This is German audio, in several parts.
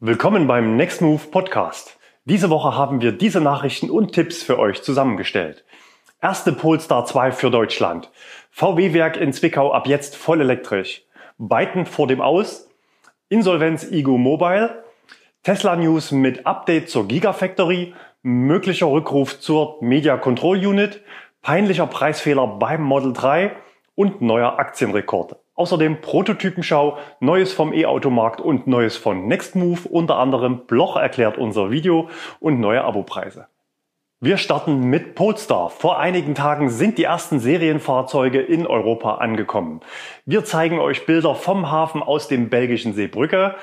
Willkommen beim Next Move Podcast. Diese Woche haben wir diese Nachrichten und Tipps für euch zusammengestellt. Erste Polestar 2 für Deutschland. VW-Werk in Zwickau ab jetzt voll elektrisch. Byton vor dem Aus. Insolvenz Igo Mobile. Tesla News mit Update zur Gigafactory. Möglicher Rückruf zur Media Control Unit. Peinlicher Preisfehler beim Model 3 und neuer Aktienrekord. Außerdem Prototypenschau, Neues vom E-Automarkt und Neues von Nextmove, unter anderem Bloch erklärt unser Video und neue Abopreise. Wir starten mit Polestar. Vor einigen Tagen sind die ersten Serienfahrzeuge in Europa angekommen. Wir zeigen euch Bilder vom Hafen aus dem belgischen Seebrücke.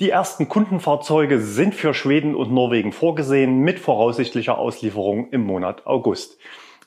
Die ersten Kundenfahrzeuge sind für Schweden und Norwegen vorgesehen mit voraussichtlicher Auslieferung im Monat August.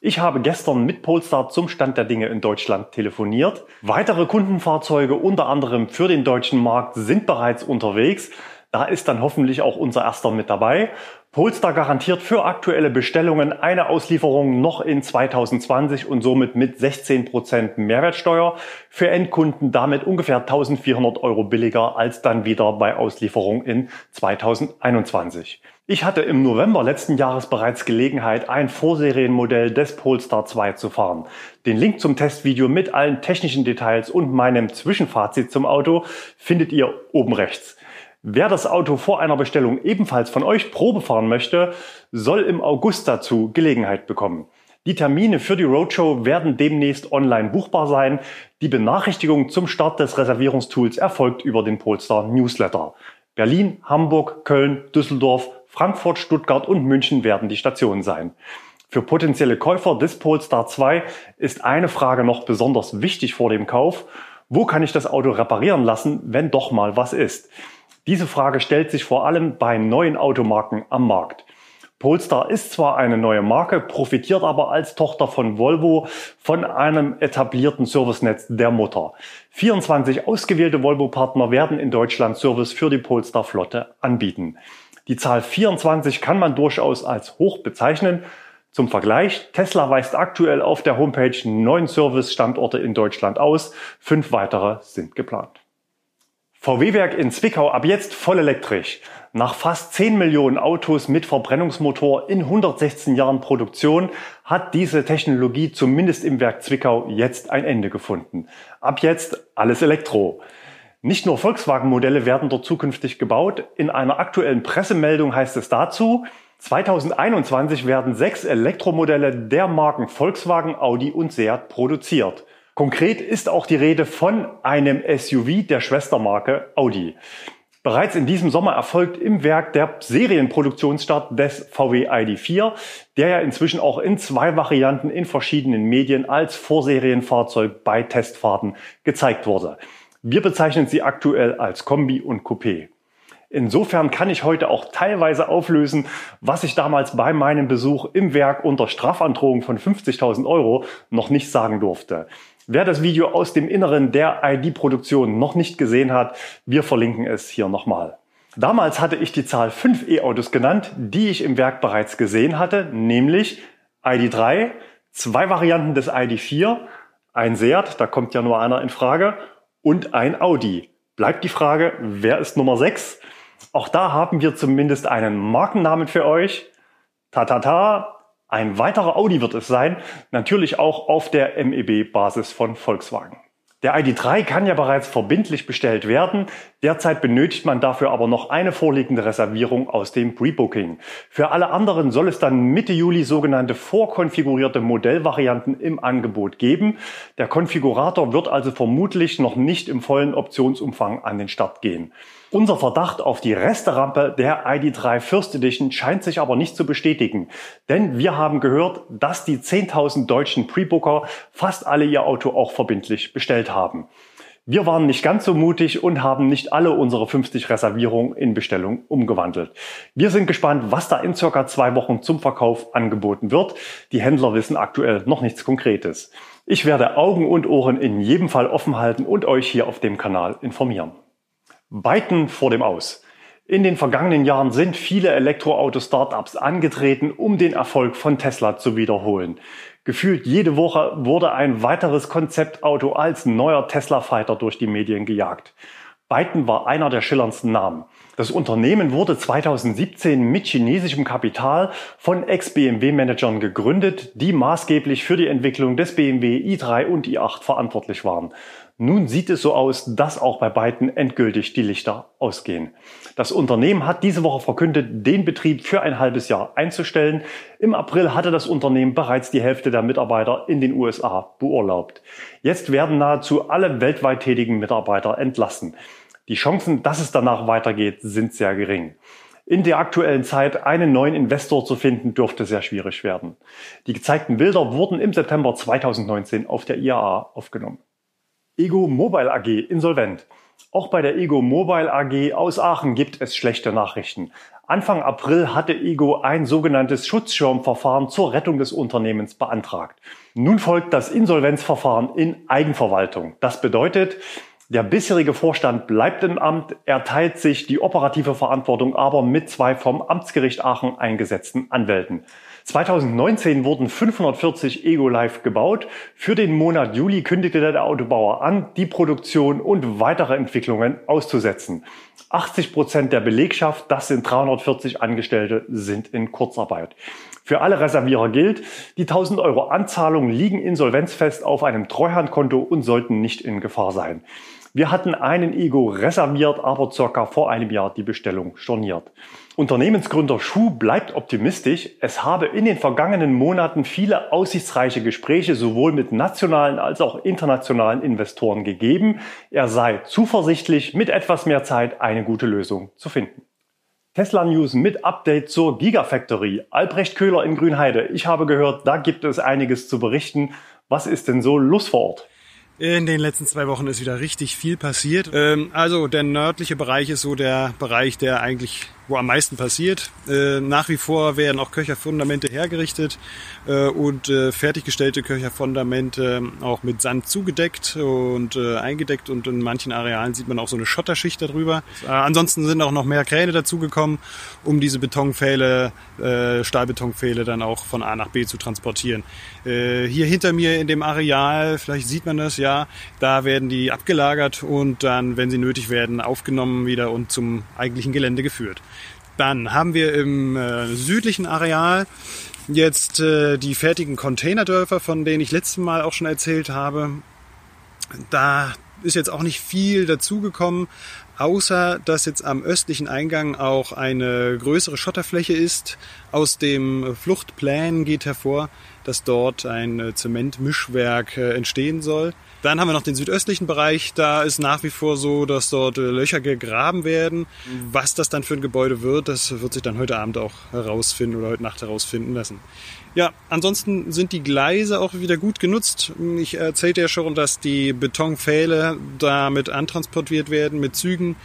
Ich habe gestern mit Polestar zum Stand der Dinge in Deutschland telefoniert. Weitere Kundenfahrzeuge, unter anderem für den deutschen Markt, sind bereits unterwegs. Da ist dann hoffentlich auch unser erster mit dabei. Polestar garantiert für aktuelle Bestellungen eine Auslieferung noch in 2020 und somit mit 16 Prozent Mehrwertsteuer. Für Endkunden damit ungefähr 1400 Euro billiger als dann wieder bei Auslieferung in 2021. Ich hatte im November letzten Jahres bereits Gelegenheit, ein Vorserienmodell des Polestar 2 zu fahren. Den Link zum Testvideo mit allen technischen Details und meinem Zwischenfazit zum Auto findet ihr oben rechts. Wer das Auto vor einer Bestellung ebenfalls von euch Probe fahren möchte, soll im August dazu Gelegenheit bekommen. Die Termine für die Roadshow werden demnächst online buchbar sein. Die Benachrichtigung zum Start des Reservierungstools erfolgt über den Polestar Newsletter. Berlin, Hamburg, Köln, Düsseldorf, Frankfurt, Stuttgart und München werden die Stationen sein. Für potenzielle Käufer des Polestar 2 ist eine Frage noch besonders wichtig vor dem Kauf. Wo kann ich das Auto reparieren lassen, wenn doch mal was ist? Diese Frage stellt sich vor allem bei neuen Automarken am Markt. Polestar ist zwar eine neue Marke, profitiert aber als Tochter von Volvo von einem etablierten Servicenetz der Mutter. 24 ausgewählte Volvo-Partner werden in Deutschland Service für die Polestar-Flotte anbieten. Die Zahl 24 kann man durchaus als hoch bezeichnen. Zum Vergleich, Tesla weist aktuell auf der Homepage neun Service-Standorte in Deutschland aus, fünf weitere sind geplant. VW-Werk in Zwickau ab jetzt voll elektrisch. Nach fast 10 Millionen Autos mit Verbrennungsmotor in 116 Jahren Produktion hat diese Technologie zumindest im Werk Zwickau jetzt ein Ende gefunden. Ab jetzt alles Elektro. Nicht nur Volkswagen-Modelle werden dort zukünftig gebaut. In einer aktuellen Pressemeldung heißt es dazu, 2021 werden sechs Elektromodelle der Marken Volkswagen, Audi und Seat produziert. Konkret ist auch die Rede von einem SUV der Schwestermarke Audi. Bereits in diesem Sommer erfolgt im Werk der Serienproduktionsstart des VW ID4, der ja inzwischen auch in zwei Varianten in verschiedenen Medien als Vorserienfahrzeug bei Testfahrten gezeigt wurde. Wir bezeichnen sie aktuell als Kombi und Coupé. Insofern kann ich heute auch teilweise auflösen, was ich damals bei meinem Besuch im Werk unter Strafandrohung von 50.000 Euro noch nicht sagen durfte. Wer das Video aus dem Inneren der ID-Produktion noch nicht gesehen hat, wir verlinken es hier nochmal. Damals hatte ich die Zahl 5 E-Autos genannt, die ich im Werk bereits gesehen hatte, nämlich ID3, zwei Varianten des ID4, ein Seat, da kommt ja nur einer in Frage, und ein Audi. Bleibt die Frage, wer ist Nummer 6? Auch da haben wir zumindest einen Markennamen für euch. Tatata, ein weiterer Audi wird es sein, natürlich auch auf der MEB-Basis von Volkswagen. Der ID3 kann ja bereits verbindlich bestellt werden. Derzeit benötigt man dafür aber noch eine vorliegende Reservierung aus dem Pre-Booking. Für alle anderen soll es dann Mitte Juli sogenannte vorkonfigurierte Modellvarianten im Angebot geben. Der Konfigurator wird also vermutlich noch nicht im vollen Optionsumfang an den Start gehen. Unser Verdacht auf die Resterampe der ID3 First Edition scheint sich aber nicht zu bestätigen, denn wir haben gehört, dass die 10.000 deutschen Pre-Booker fast alle ihr Auto auch verbindlich bestellt haben. Wir waren nicht ganz so mutig und haben nicht alle unsere 50 Reservierungen in Bestellung umgewandelt. Wir sind gespannt, was da in circa zwei Wochen zum Verkauf angeboten wird. Die Händler wissen aktuell noch nichts Konkretes. Ich werde Augen und Ohren in jedem Fall offen halten und euch hier auf dem Kanal informieren. Byton vor dem Aus. In den vergangenen Jahren sind viele Elektroauto-Startups angetreten, um den Erfolg von Tesla zu wiederholen. Gefühlt jede Woche wurde ein weiteres Konzeptauto als neuer Tesla Fighter durch die Medien gejagt. Byton war einer der schillerndsten Namen. Das Unternehmen wurde 2017 mit chinesischem Kapital von Ex-BMW-Managern gegründet, die maßgeblich für die Entwicklung des BMW i3 und i8 verantwortlich waren. Nun sieht es so aus, dass auch bei beiden endgültig die Lichter ausgehen. Das Unternehmen hat diese Woche verkündet, den Betrieb für ein halbes Jahr einzustellen. Im April hatte das Unternehmen bereits die Hälfte der Mitarbeiter in den USA beurlaubt. Jetzt werden nahezu alle weltweit tätigen Mitarbeiter entlassen. Die Chancen, dass es danach weitergeht, sind sehr gering. In der aktuellen Zeit einen neuen Investor zu finden, dürfte sehr schwierig werden. Die gezeigten Bilder wurden im September 2019 auf der IAA aufgenommen. Ego Mobile AG insolvent. Auch bei der Ego Mobile AG aus Aachen gibt es schlechte Nachrichten. Anfang April hatte Ego ein sogenanntes Schutzschirmverfahren zur Rettung des Unternehmens beantragt. Nun folgt das Insolvenzverfahren in Eigenverwaltung. Das bedeutet, der bisherige Vorstand bleibt im Amt, er teilt sich die operative Verantwortung aber mit zwei vom Amtsgericht Aachen eingesetzten Anwälten. 2019 wurden 540 Ego Live gebaut. Für den Monat Juli kündigte der Autobauer an, die Produktion und weitere Entwicklungen auszusetzen. 80 Prozent der Belegschaft, das sind 340 Angestellte, sind in Kurzarbeit. Für alle Reservierer gilt, die 1000 Euro Anzahlungen liegen insolvenzfest auf einem Treuhandkonto und sollten nicht in Gefahr sein. Wir hatten einen Ego reserviert, aber circa vor einem Jahr die Bestellung storniert. Unternehmensgründer Schuh bleibt optimistisch. Es habe in den vergangenen Monaten viele aussichtsreiche Gespräche sowohl mit nationalen als auch internationalen Investoren gegeben. Er sei zuversichtlich, mit etwas mehr Zeit eine gute Lösung zu finden. Tesla News mit Update zur Gigafactory. Albrecht Köhler in Grünheide. Ich habe gehört, da gibt es einiges zu berichten. Was ist denn so los vor Ort? In den letzten zwei Wochen ist wieder richtig viel passiert. Ähm, also der nördliche Bereich ist so der Bereich, der eigentlich wo am meisten passiert. Äh, nach wie vor werden auch Köcherfundamente hergerichtet äh, und äh, fertiggestellte Köcherfundamente auch mit Sand zugedeckt und eingedeckt und in manchen Arealen sieht man auch so eine Schotterschicht darüber. Ansonsten sind auch noch mehr Kräne dazugekommen, um diese Betonpfähle, äh, Stahlbetonpfähle dann auch von A nach B zu transportieren. hier hinter mir in dem Areal, vielleicht sieht man das, ja, da werden die abgelagert und dann, wenn sie nötig werden, aufgenommen wieder und zum eigentlichen Gelände geführt. Dann haben wir im äh, südlichen Areal jetzt äh, die fertigen Containerdörfer, von denen ich letztes Mal auch schon erzählt habe. Da ist jetzt auch nicht viel dazugekommen, außer dass jetzt am östlichen Eingang auch eine größere Schotterfläche ist. Aus dem Fluchtplan geht hervor, dass dort ein äh, Zementmischwerk äh, entstehen soll. Dann haben wir noch den südöstlichen Bereich. Da ist nach wie vor so, dass dort äh, Löcher gegraben werden. Was das dann für ein Gebäude wird, das wird sich dann heute Abend auch herausfinden oder heute Nacht herausfinden lassen. Ja, ansonsten sind die Gleise auch wieder gut genutzt. Ich erzählte ja schon, dass die Betonpfähle damit antransportiert werden mit Zügen.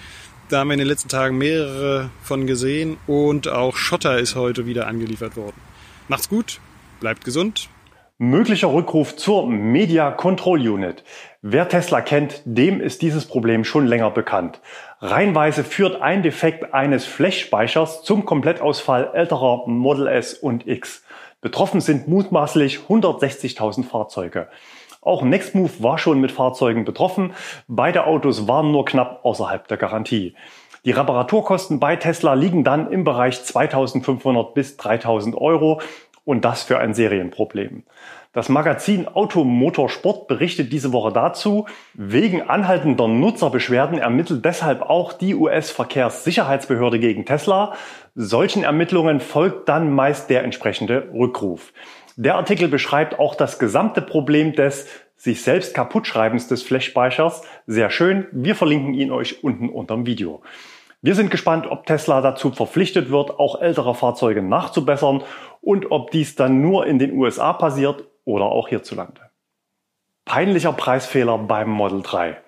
Da haben wir in den letzten Tagen mehrere von gesehen und auch Schotter ist heute wieder angeliefert worden. Macht's gut, bleibt gesund Möglicher Rückruf zur Media Control Unit. Wer Tesla kennt, dem ist dieses Problem schon länger bekannt. Reihenweise führt ein Defekt eines Flash-Speichers zum Komplettausfall älterer Model S und X. Betroffen sind mutmaßlich 160.000 Fahrzeuge. Auch Nextmove war schon mit Fahrzeugen betroffen. Beide Autos waren nur knapp außerhalb der Garantie. Die Reparaturkosten bei Tesla liegen dann im Bereich 2500 bis 3000 Euro und das für ein Serienproblem. Das Magazin Automotorsport berichtet diese Woche dazu, wegen anhaltender Nutzerbeschwerden ermittelt deshalb auch die US-Verkehrssicherheitsbehörde gegen Tesla. Solchen Ermittlungen folgt dann meist der entsprechende Rückruf. Der Artikel beschreibt auch das gesamte Problem des sich selbst kaputtschreibens des Flash-Speichers. Sehr schön. Wir verlinken ihn euch unten unterm Video. Wir sind gespannt, ob Tesla dazu verpflichtet wird, auch ältere Fahrzeuge nachzubessern und ob dies dann nur in den USA passiert oder auch hierzulande. Peinlicher Preisfehler beim Model 3.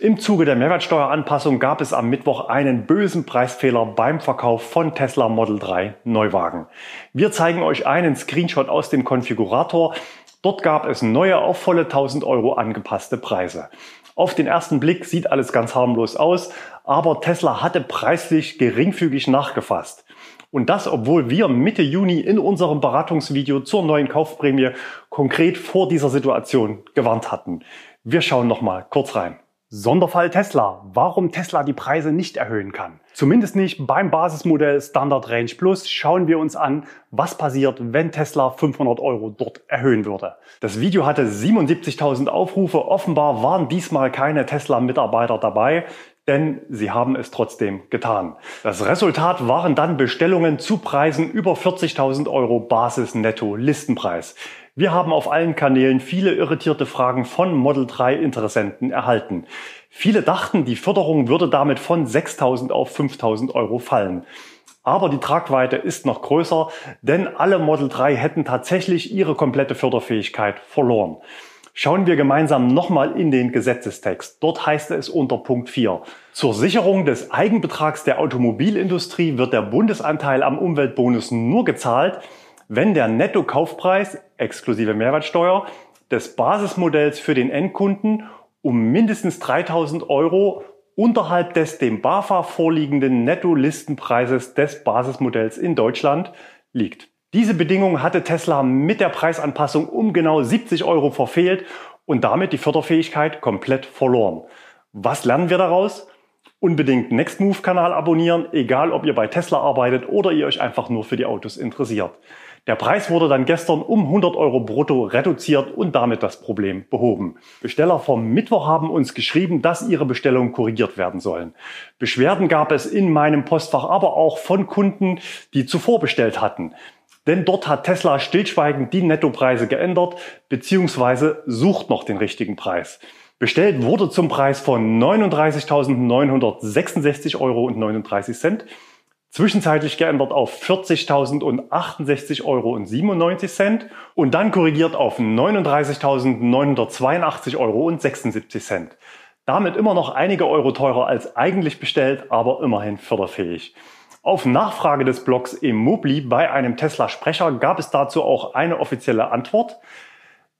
Im Zuge der Mehrwertsteueranpassung gab es am Mittwoch einen bösen Preisfehler beim Verkauf von Tesla Model 3 Neuwagen. Wir zeigen euch einen Screenshot aus dem Konfigurator. Dort gab es neue auf volle 1000 Euro angepasste Preise. Auf den ersten Blick sieht alles ganz harmlos aus, aber Tesla hatte preislich geringfügig nachgefasst. Und das, obwohl wir Mitte Juni in unserem Beratungsvideo zur neuen Kaufprämie konkret vor dieser Situation gewarnt hatten. Wir schauen noch mal kurz rein. Sonderfall Tesla. Warum Tesla die Preise nicht erhöhen kann. Zumindest nicht beim Basismodell Standard Range Plus schauen wir uns an, was passiert, wenn Tesla 500 Euro dort erhöhen würde. Das Video hatte 77.000 Aufrufe. Offenbar waren diesmal keine Tesla-Mitarbeiter dabei, denn sie haben es trotzdem getan. Das Resultat waren dann Bestellungen zu Preisen über 40.000 Euro Basis-Netto-Listenpreis. Wir haben auf allen Kanälen viele irritierte Fragen von Model 3 Interessenten erhalten. Viele dachten, die Förderung würde damit von 6.000 auf 5.000 Euro fallen. Aber die Tragweite ist noch größer, denn alle Model 3 hätten tatsächlich ihre komplette Förderfähigkeit verloren. Schauen wir gemeinsam nochmal in den Gesetzestext. Dort heißt es unter Punkt 4. Zur Sicherung des Eigenbetrags der Automobilindustrie wird der Bundesanteil am Umweltbonus nur gezahlt, wenn der Nettokaufpreis exklusive Mehrwertsteuer des Basismodells für den Endkunden um mindestens 3000 Euro unterhalb des dem BAFA vorliegenden Netto-Listenpreises des Basismodells in Deutschland liegt. Diese Bedingung hatte Tesla mit der Preisanpassung um genau 70 Euro verfehlt und damit die Förderfähigkeit komplett verloren. Was lernen wir daraus? Unbedingt Nextmove-Kanal abonnieren, egal ob ihr bei Tesla arbeitet oder ihr euch einfach nur für die Autos interessiert. Der Preis wurde dann gestern um 100 Euro brutto reduziert und damit das Problem behoben. Besteller vom Mittwoch haben uns geschrieben, dass ihre Bestellungen korrigiert werden sollen. Beschwerden gab es in meinem Postfach aber auch von Kunden, die zuvor bestellt hatten. Denn dort hat Tesla stillschweigend die Nettopreise geändert bzw. sucht noch den richtigen Preis. Bestellt wurde zum Preis von 39.966,39 Euro zwischenzeitlich geändert auf 40.068,97 Euro und dann korrigiert auf 39.982,76 Euro Damit immer noch einige Euro teurer als eigentlich bestellt, aber immerhin förderfähig. Auf Nachfrage des Blogs Immobli bei einem Tesla-Sprecher gab es dazu auch eine offizielle Antwort.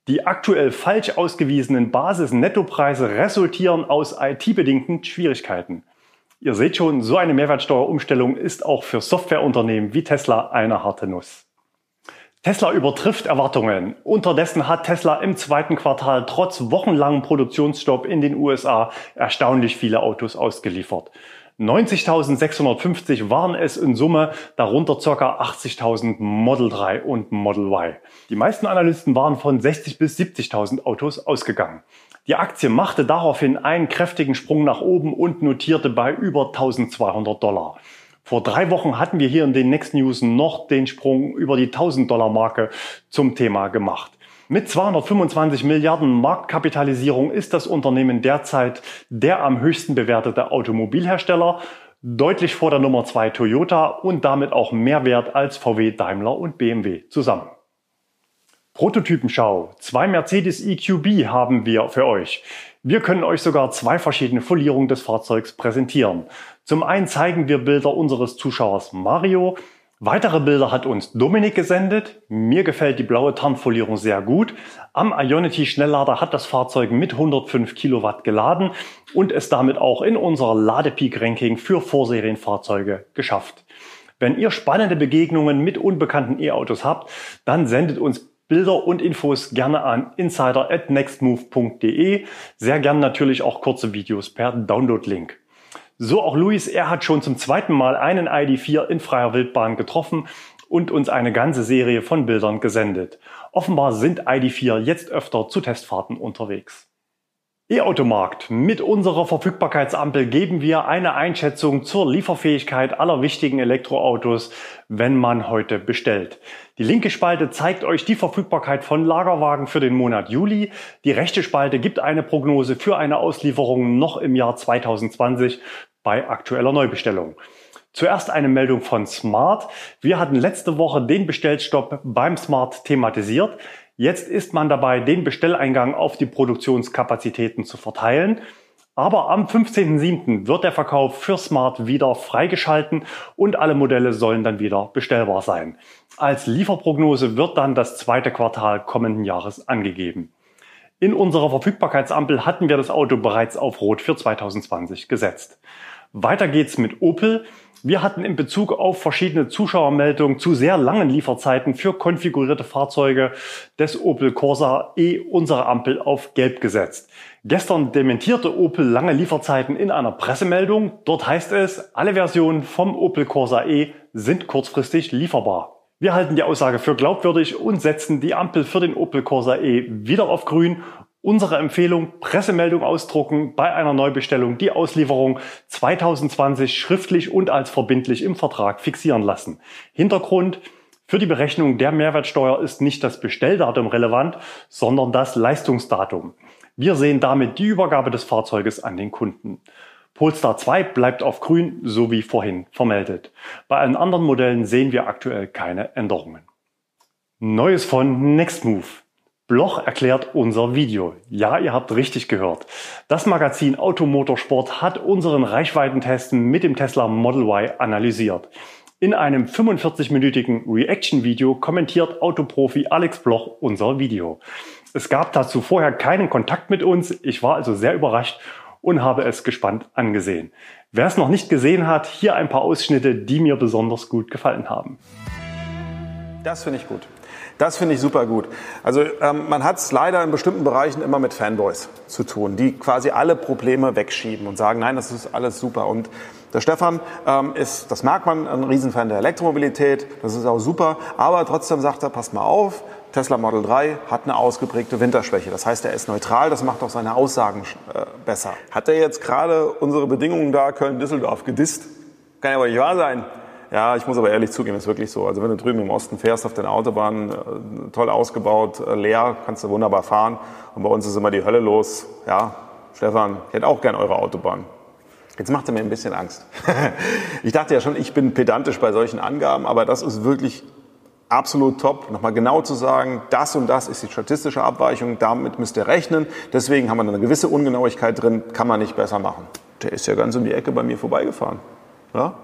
Die aktuell falsch ausgewiesenen Basis-Nettopreise resultieren aus IT-bedingten Schwierigkeiten. Ihr seht schon, so eine Mehrwertsteuerumstellung ist auch für Softwareunternehmen wie Tesla eine harte Nuss. Tesla übertrifft Erwartungen. Unterdessen hat Tesla im zweiten Quartal trotz wochenlangem Produktionsstopp in den USA erstaunlich viele Autos ausgeliefert. 90.650 waren es in Summe, darunter ca. 80.000 Model 3 und Model Y. Die meisten Analysten waren von 60.000 bis 70.000 Autos ausgegangen. Die Aktie machte daraufhin einen kräftigen Sprung nach oben und notierte bei über 1200 Dollar. Vor drei Wochen hatten wir hier in den Next News noch den Sprung über die 1000 Dollar Marke zum Thema gemacht. Mit 225 Milliarden Marktkapitalisierung ist das Unternehmen derzeit der am höchsten bewertete Automobilhersteller, deutlich vor der Nummer 2 Toyota und damit auch mehr wert als VW, Daimler und BMW zusammen. Prototypenschau. Zwei Mercedes EQB haben wir für euch. Wir können euch sogar zwei verschiedene Folierungen des Fahrzeugs präsentieren. Zum einen zeigen wir Bilder unseres Zuschauers Mario, Weitere Bilder hat uns Dominik gesendet. Mir gefällt die blaue Tarnfolierung sehr gut. Am Ionity Schnelllader hat das Fahrzeug mit 105 Kilowatt geladen und es damit auch in unser Ladepeak-Ranking für Vorserienfahrzeuge geschafft. Wenn ihr spannende Begegnungen mit unbekannten E-Autos habt, dann sendet uns Bilder und Infos gerne an insider@nextmove.de. Sehr gern natürlich auch kurze Videos per Download-Link. So auch Luis, er hat schon zum zweiten Mal einen ID4 in freier Wildbahn getroffen und uns eine ganze Serie von Bildern gesendet. Offenbar sind ID4 jetzt öfter zu Testfahrten unterwegs. E-Automarkt. Mit unserer Verfügbarkeitsampel geben wir eine Einschätzung zur Lieferfähigkeit aller wichtigen Elektroautos, wenn man heute bestellt. Die linke Spalte zeigt euch die Verfügbarkeit von Lagerwagen für den Monat Juli. Die rechte Spalte gibt eine Prognose für eine Auslieferung noch im Jahr 2020 bei aktueller Neubestellung. Zuerst eine Meldung von Smart. Wir hatten letzte Woche den Bestellstopp beim Smart thematisiert. Jetzt ist man dabei, den Bestelleingang auf die Produktionskapazitäten zu verteilen. Aber am 15.07. wird der Verkauf für Smart wieder freigeschalten und alle Modelle sollen dann wieder bestellbar sein. Als Lieferprognose wird dann das zweite Quartal kommenden Jahres angegeben. In unserer Verfügbarkeitsampel hatten wir das Auto bereits auf Rot für 2020 gesetzt. Weiter geht's mit Opel. Wir hatten in Bezug auf verschiedene Zuschauermeldungen zu sehr langen Lieferzeiten für konfigurierte Fahrzeuge des Opel Corsa E unsere Ampel auf Gelb gesetzt. Gestern dementierte Opel lange Lieferzeiten in einer Pressemeldung. Dort heißt es, alle Versionen vom Opel Corsa E sind kurzfristig lieferbar. Wir halten die Aussage für glaubwürdig und setzen die Ampel für den Opel Corsa E wieder auf grün Unsere Empfehlung, Pressemeldung ausdrucken, bei einer Neubestellung die Auslieferung 2020 schriftlich und als verbindlich im Vertrag fixieren lassen. Hintergrund, für die Berechnung der Mehrwertsteuer ist nicht das Bestelldatum relevant, sondern das Leistungsdatum. Wir sehen damit die Übergabe des Fahrzeuges an den Kunden. Polestar 2 bleibt auf grün, so wie vorhin vermeldet. Bei allen anderen Modellen sehen wir aktuell keine Änderungen. Neues von Nextmove. Bloch erklärt unser Video. Ja, ihr habt richtig gehört. Das Magazin Automotorsport hat unseren Reichweitentesten mit dem Tesla Model Y analysiert. In einem 45-minütigen Reaction-Video kommentiert Autoprofi Alex Bloch unser Video. Es gab dazu vorher keinen Kontakt mit uns. Ich war also sehr überrascht und habe es gespannt angesehen. Wer es noch nicht gesehen hat, hier ein paar Ausschnitte, die mir besonders gut gefallen haben. Das finde ich gut. Das finde ich super gut. Also ähm, man hat es leider in bestimmten Bereichen immer mit Fanboys zu tun, die quasi alle Probleme wegschieben und sagen, nein, das ist alles super. Und der Stefan ähm, ist, das merkt man, ein Riesenfan der Elektromobilität, das ist auch super, aber trotzdem sagt er, passt mal auf, Tesla Model 3 hat eine ausgeprägte Winterschwäche. Das heißt, er ist neutral, das macht auch seine Aussagen äh, besser. Hat er jetzt gerade unsere Bedingungen da Köln-Düsseldorf gedisst? Kann ja wohl nicht wahr sein. Ja, ich muss aber ehrlich zugeben, ist wirklich so. Also wenn du drüben im Osten fährst auf den Autobahnen, äh, toll ausgebaut, äh, leer, kannst du wunderbar fahren. Und bei uns ist immer die Hölle los. Ja, Stefan, ich hätte auch gern eure Autobahn. Jetzt macht er mir ein bisschen Angst. ich dachte ja schon, ich bin pedantisch bei solchen Angaben, aber das ist wirklich absolut top, nochmal genau zu sagen, das und das ist die statistische Abweichung, damit müsst ihr rechnen. Deswegen haben wir eine gewisse Ungenauigkeit drin, kann man nicht besser machen. Der ist ja ganz um die Ecke bei mir vorbeigefahren. Ja?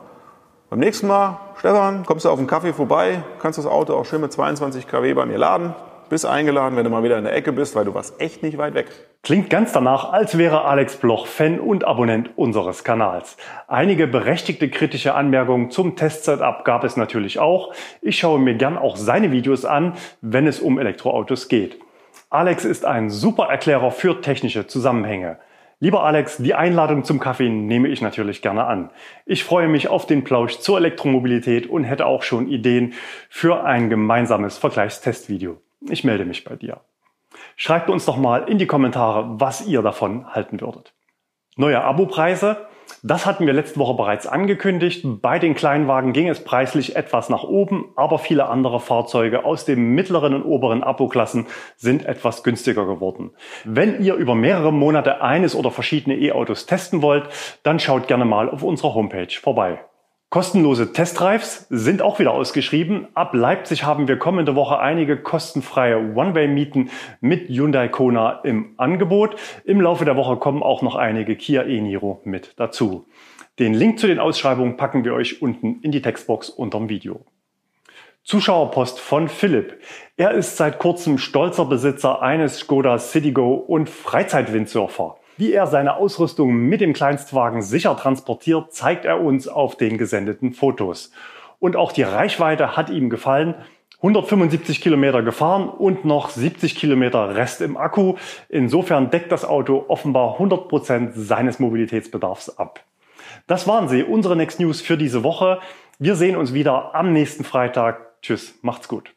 Beim nächsten Mal, Stefan, kommst du auf einen Kaffee vorbei, kannst das Auto auch schön mit 22 kW bei mir laden. Bist eingeladen, wenn du mal wieder in der Ecke bist, weil du warst echt nicht weit weg. Klingt ganz danach, als wäre Alex Bloch Fan und Abonnent unseres Kanals. Einige berechtigte kritische Anmerkungen zum Testsetup gab es natürlich auch. Ich schaue mir gern auch seine Videos an, wenn es um Elektroautos geht. Alex ist ein super Erklärer für technische Zusammenhänge. Lieber Alex, die Einladung zum Kaffee nehme ich natürlich gerne an. Ich freue mich auf den Plausch zur Elektromobilität und hätte auch schon Ideen für ein gemeinsames Vergleichstestvideo. Ich melde mich bei dir. Schreibt uns doch mal in die Kommentare, was ihr davon halten würdet. Neue Abopreise? Das hatten wir letzte Woche bereits angekündigt. Bei den Kleinwagen ging es preislich etwas nach oben, aber viele andere Fahrzeuge aus den mittleren und oberen Abo-Klassen sind etwas günstiger geworden. Wenn ihr über mehrere Monate eines oder verschiedene E-Autos testen wollt, dann schaut gerne mal auf unserer Homepage vorbei. Kostenlose Testdrives sind auch wieder ausgeschrieben. Ab Leipzig haben wir kommende Woche einige kostenfreie One-Way-Mieten mit Hyundai Kona im Angebot. Im Laufe der Woche kommen auch noch einige Kia e-Niro mit dazu. Den Link zu den Ausschreibungen packen wir euch unten in die Textbox unterm Video. Zuschauerpost von Philipp. Er ist seit kurzem stolzer Besitzer eines Skoda Citigo und Freizeitwindsurfer. Wie er seine Ausrüstung mit dem Kleinstwagen sicher transportiert, zeigt er uns auf den gesendeten Fotos. Und auch die Reichweite hat ihm gefallen. 175 Kilometer gefahren und noch 70 Kilometer Rest im Akku. Insofern deckt das Auto offenbar 100 Prozent seines Mobilitätsbedarfs ab. Das waren sie, unsere Next News für diese Woche. Wir sehen uns wieder am nächsten Freitag. Tschüss, macht's gut.